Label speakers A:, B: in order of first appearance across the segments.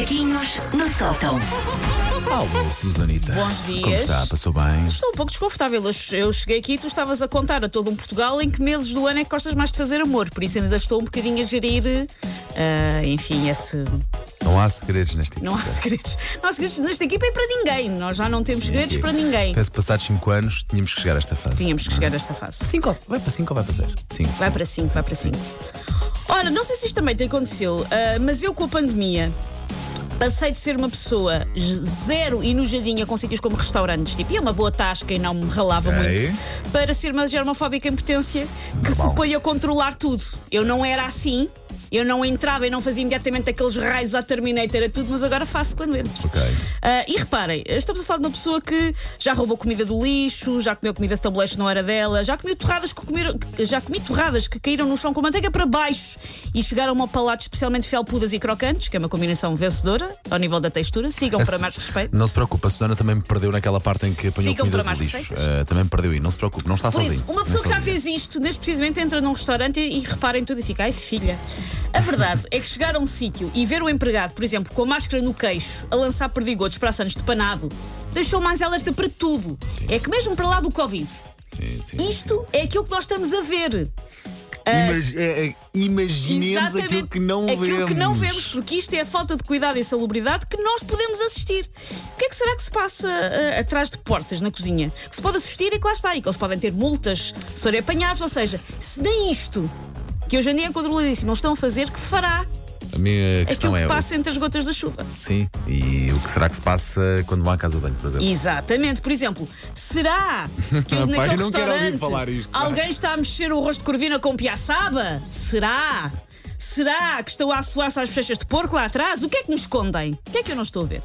A: Macaquinhos no sótão.
B: Alô, Susanita.
C: Bons dias.
B: Como está? Passou bem?
C: Estou um pouco desconfortável. Eu, cheguei aqui e tu estavas a contar a todo um Portugal em que meses do ano é que gostas mais de fazer amor. Por isso ainda estou um bocadinho a gerir, ah, enfim, esse.
B: Não há segredos nesta equipa.
C: Não há segredos. Não há segredos nesta equipa e para ninguém. Nós já não temos segredos para ninguém.
B: Penso que passados 5 anos tínhamos que chegar a esta fase.
C: Tínhamos que chegar a esta fase.
B: 5 vai para 5 ou vai para 6? 5.
C: Vai para 5, vai para 5. Ora, não sei se isto também te aconteceu, ah, mas eu com a pandemia de ser uma pessoa zero enojadinha com sítios como restaurantes, tipo, ia uma boa tasca e não me ralava
B: Ok.
C: muito, para ser uma germofóbica em potência que
B: Normal.
C: se põe a controlar tudo. Eu não era assim. Eu não entrava e não fazia imediatamente aqueles raios à Terminator a tudo, mas agora faço quando entro.
B: Ok.
C: Ah, e reparem, estamos a falar de uma pessoa que já roubou comida do lixo, já comeu comida de tabuleiros que não era dela, já comeu torradas que comeram, já comi torradas que caíram no chão com manteiga para baixo e chegaram ao palato especialmente felpudas e crocantes, que é uma combinação vencedora ao nível da textura. Sigam para mais respeito.
B: Não se preocupe, a Susana também me perdeu naquela parte em que apanhou
C: Ficam
B: comida
C: para
B: do
C: mais
B: lixo. Eh, também me perdeu aí, não se preocupe, não está
C: Por
B: sozinho.
C: isso, uma pessoa que já fez isto, neste precisamente entra num restaurante e, e reparem tudo e fica, ai filha. A verdade é que chegar a um sítio e ver o empregado, por exemplo, com a máscara no queixo, a lançar perdigotos para anos de panado, deixou mais alerta para tudo. É que mesmo para lá do Covid,
B: Sim, sim,
C: isto é aquilo que nós estamos a ver.
B: Imag- é- é- imaginemos aquilo que não
C: aquilo
B: vemos.
C: que não vemos, porque isto é a falta de cuidado e salubridade que nós podemos assistir. O que é que será que se passa ah, atrás de portas na cozinha? Que se pode assistir e que lá está, e que eles podem ter multas se forem apanhados, ou seja, se nem isto, que hoje em dia é controladíssimo, eles estão a fazer, que fará
B: A minha questão
C: aquilo que
B: é.
C: passa entre as gotas da chuva.
B: Sim, e o que será que se passa quando vão à casa de banho, por exemplo?
C: Exatamente, por exemplo, será que naquele
B: eu não quero ouvir falar isto,
C: alguém está a mexer o rosto de corvina com piaçaba? Será? Será que estão a assoar-se às bochechas de porco lá atrás? O que é que me escondem? O que é que eu não estou a ver?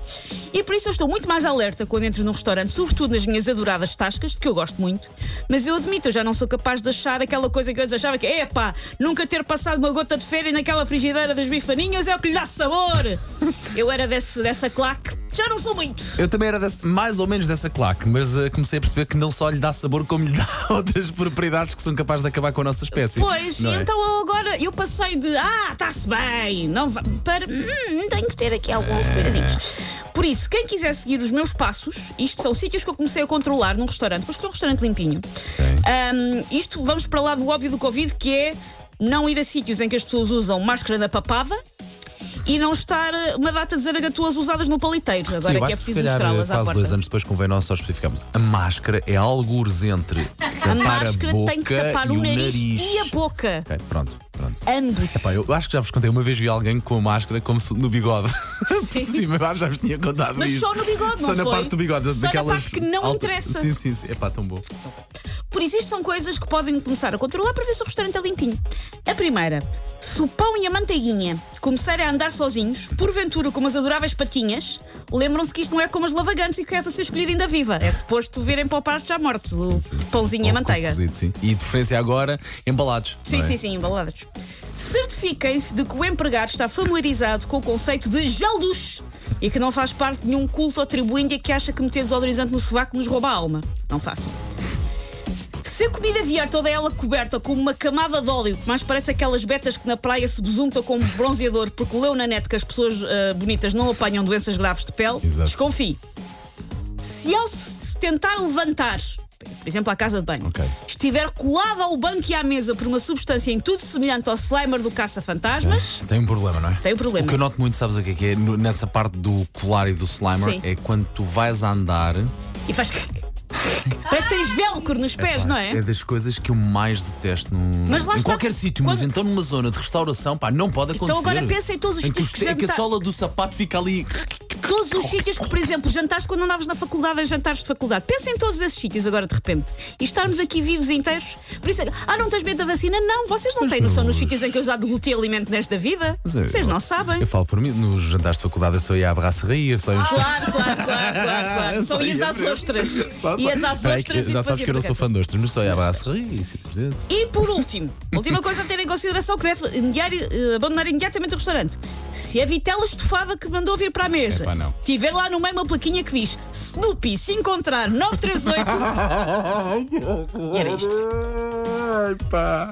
C: E por isso eu estou muito mais alerta quando entro num restaurante, sobretudo nas minhas adoradas tascas, de que eu gosto muito, mas eu admito, eu já não sou capaz de achar aquela coisa que eu achava que é epá, nunca ter passado uma gota de férias naquela frigideira das bifaninhas é o que lhe dá sabor. eu era desse, dessa claque, já não sou muito.
B: Eu também era desse- mais ou menos dessa claque, mas eh, comecei a perceber que não só lhe dá sabor, como lhe dá outras propriedades que são capazes de acabar com a nossa espécie.
C: Pois,
B: não é?
C: então agora eu passei de ah, está-se bem, não va- para hum, tenho que ter aqui alguns cuidadinhos. Por isso, quem quiser seguir os meus passos, isto são sítios que eu comecei a controlar num restaurante, mas que é um restaurante limpinho. Hum, isto vamos para lá do óbvio do Covid, que é não ir a sítios em que as pessoas usam máscara na papada. E não estar eh, uma data de zaragatuas usadas no paliteiro.
B: Sim,
C: Agora
B: eu
C: é que é preciso mostrá-las à
B: quase
C: porta.
B: dois anos depois convém nós só especificarmos. A máscara é algures entre
C: A máscara
B: boca
C: tem que tapar o nariz,
B: nariz.
C: e a boca.
B: Ok, pronto, pronto.
C: Ambos.
B: Epá, eu acho que já vos contei, uma vez vi alguém com a máscara como se no bigode.
C: Sim.
B: Sim, mas já vos tinha contado
C: Mas
B: isto.
C: só no bigode,
B: Só
C: não
B: na
C: foi?
B: parte do bigode,
C: Só na
B: daquelas.
C: parte que não
B: alta-
C: interessa.
B: Sim, sim, sim. Epá, tão bom.
C: Por isso, isto são coisas que podem começar a controlar para ver se o restaurante é limpinho. A primeira, se o pão e a manteiguinha começarem a andar sozinhos, porventura com umas adoráveis patinhas, lembram-se que isto não é como as lavagantes e que é para ser escolhido ainda viva. É suposto virem para o pasto já mortos, o pãozinho e a manteiga.
B: cozido, sim. E de preferência agora, embalados.
C: Sim,
B: é?
C: sim, sim, embalados. Certifiquem-se de que o empregado está familiarizado com o conceito de jalduche e que não faz parte de nenhum culto ou tribo índia que acha que meter desodorizante no sovaco nos rouba a alma. Não façam. Se a comida vier toda ela coberta com uma camada de óleo, que mais parece aquelas betas que na praia se besuntam com bronzeador porque leu na net que as pessoas ah, bonitas não apanham doenças graves de pele,
B: Exato.
C: desconfie. Se ao se tentar levantar, por exemplo, à casa de banho,
B: Ok.
C: estiver colado ao banco e à mesa por uma substância em tudo semelhante ao Slimer do caça-fantasmas,
B: Tem um problema, não é?
C: Tem um problema.
B: O que eu noto muito, sabes o que é que é? Nessa parte do colar e do slimer,
C: Sim.
B: é quando tu vais a andar.
C: e faz. Parece que tens velcro nos pés,
B: pá,
C: não é?
B: É das coisas que eu mais detesto no,
C: Mas lá
B: em
C: está,
B: qualquer sítio, mas
C: quando-
B: então numa zona de restauração, pá, não pode acontecer.
C: Então agora pensa em todos os
B: em que,
C: sítios
B: os-
C: que
B: em que a sola do sapato fica ali.
C: Todos os sítios que, por exemplo, jantaste quando andavas na faculdade em jantares de faculdade. Pensa em todos esses sítios agora de repente. E estarmos aqui vivos e inteiros. Por isso, ah, não tens medo da vacina? Não, vocês não têm noção nos sítios em que eu já derrotei alimento nesta vida.
B: Mas eu-
C: Vocês não sabem.
B: Eu falo por mim, nos jantares de faculdade eu só ia à brasseria, só íamos.
C: Claro, claro, claro, claro, claro. Só ias
B: ia
C: às ostras.
B: Só-
C: às
B: Peraí,
C: ostras
B: que
C: e
B: Já sabes que eu não sou fã de ostras, mas só ia à brasseria e.
C: E por último, última coisa a ter em consideração que deve eh, abandonar imediatamente o restaurante. Se a vitela estufada que mandou vir para a mesa
B: Epá, não.
C: tiver lá no meio uma plaquinha que diz Snoopy, se encontrar 938. e era isto.
B: Ai, pá.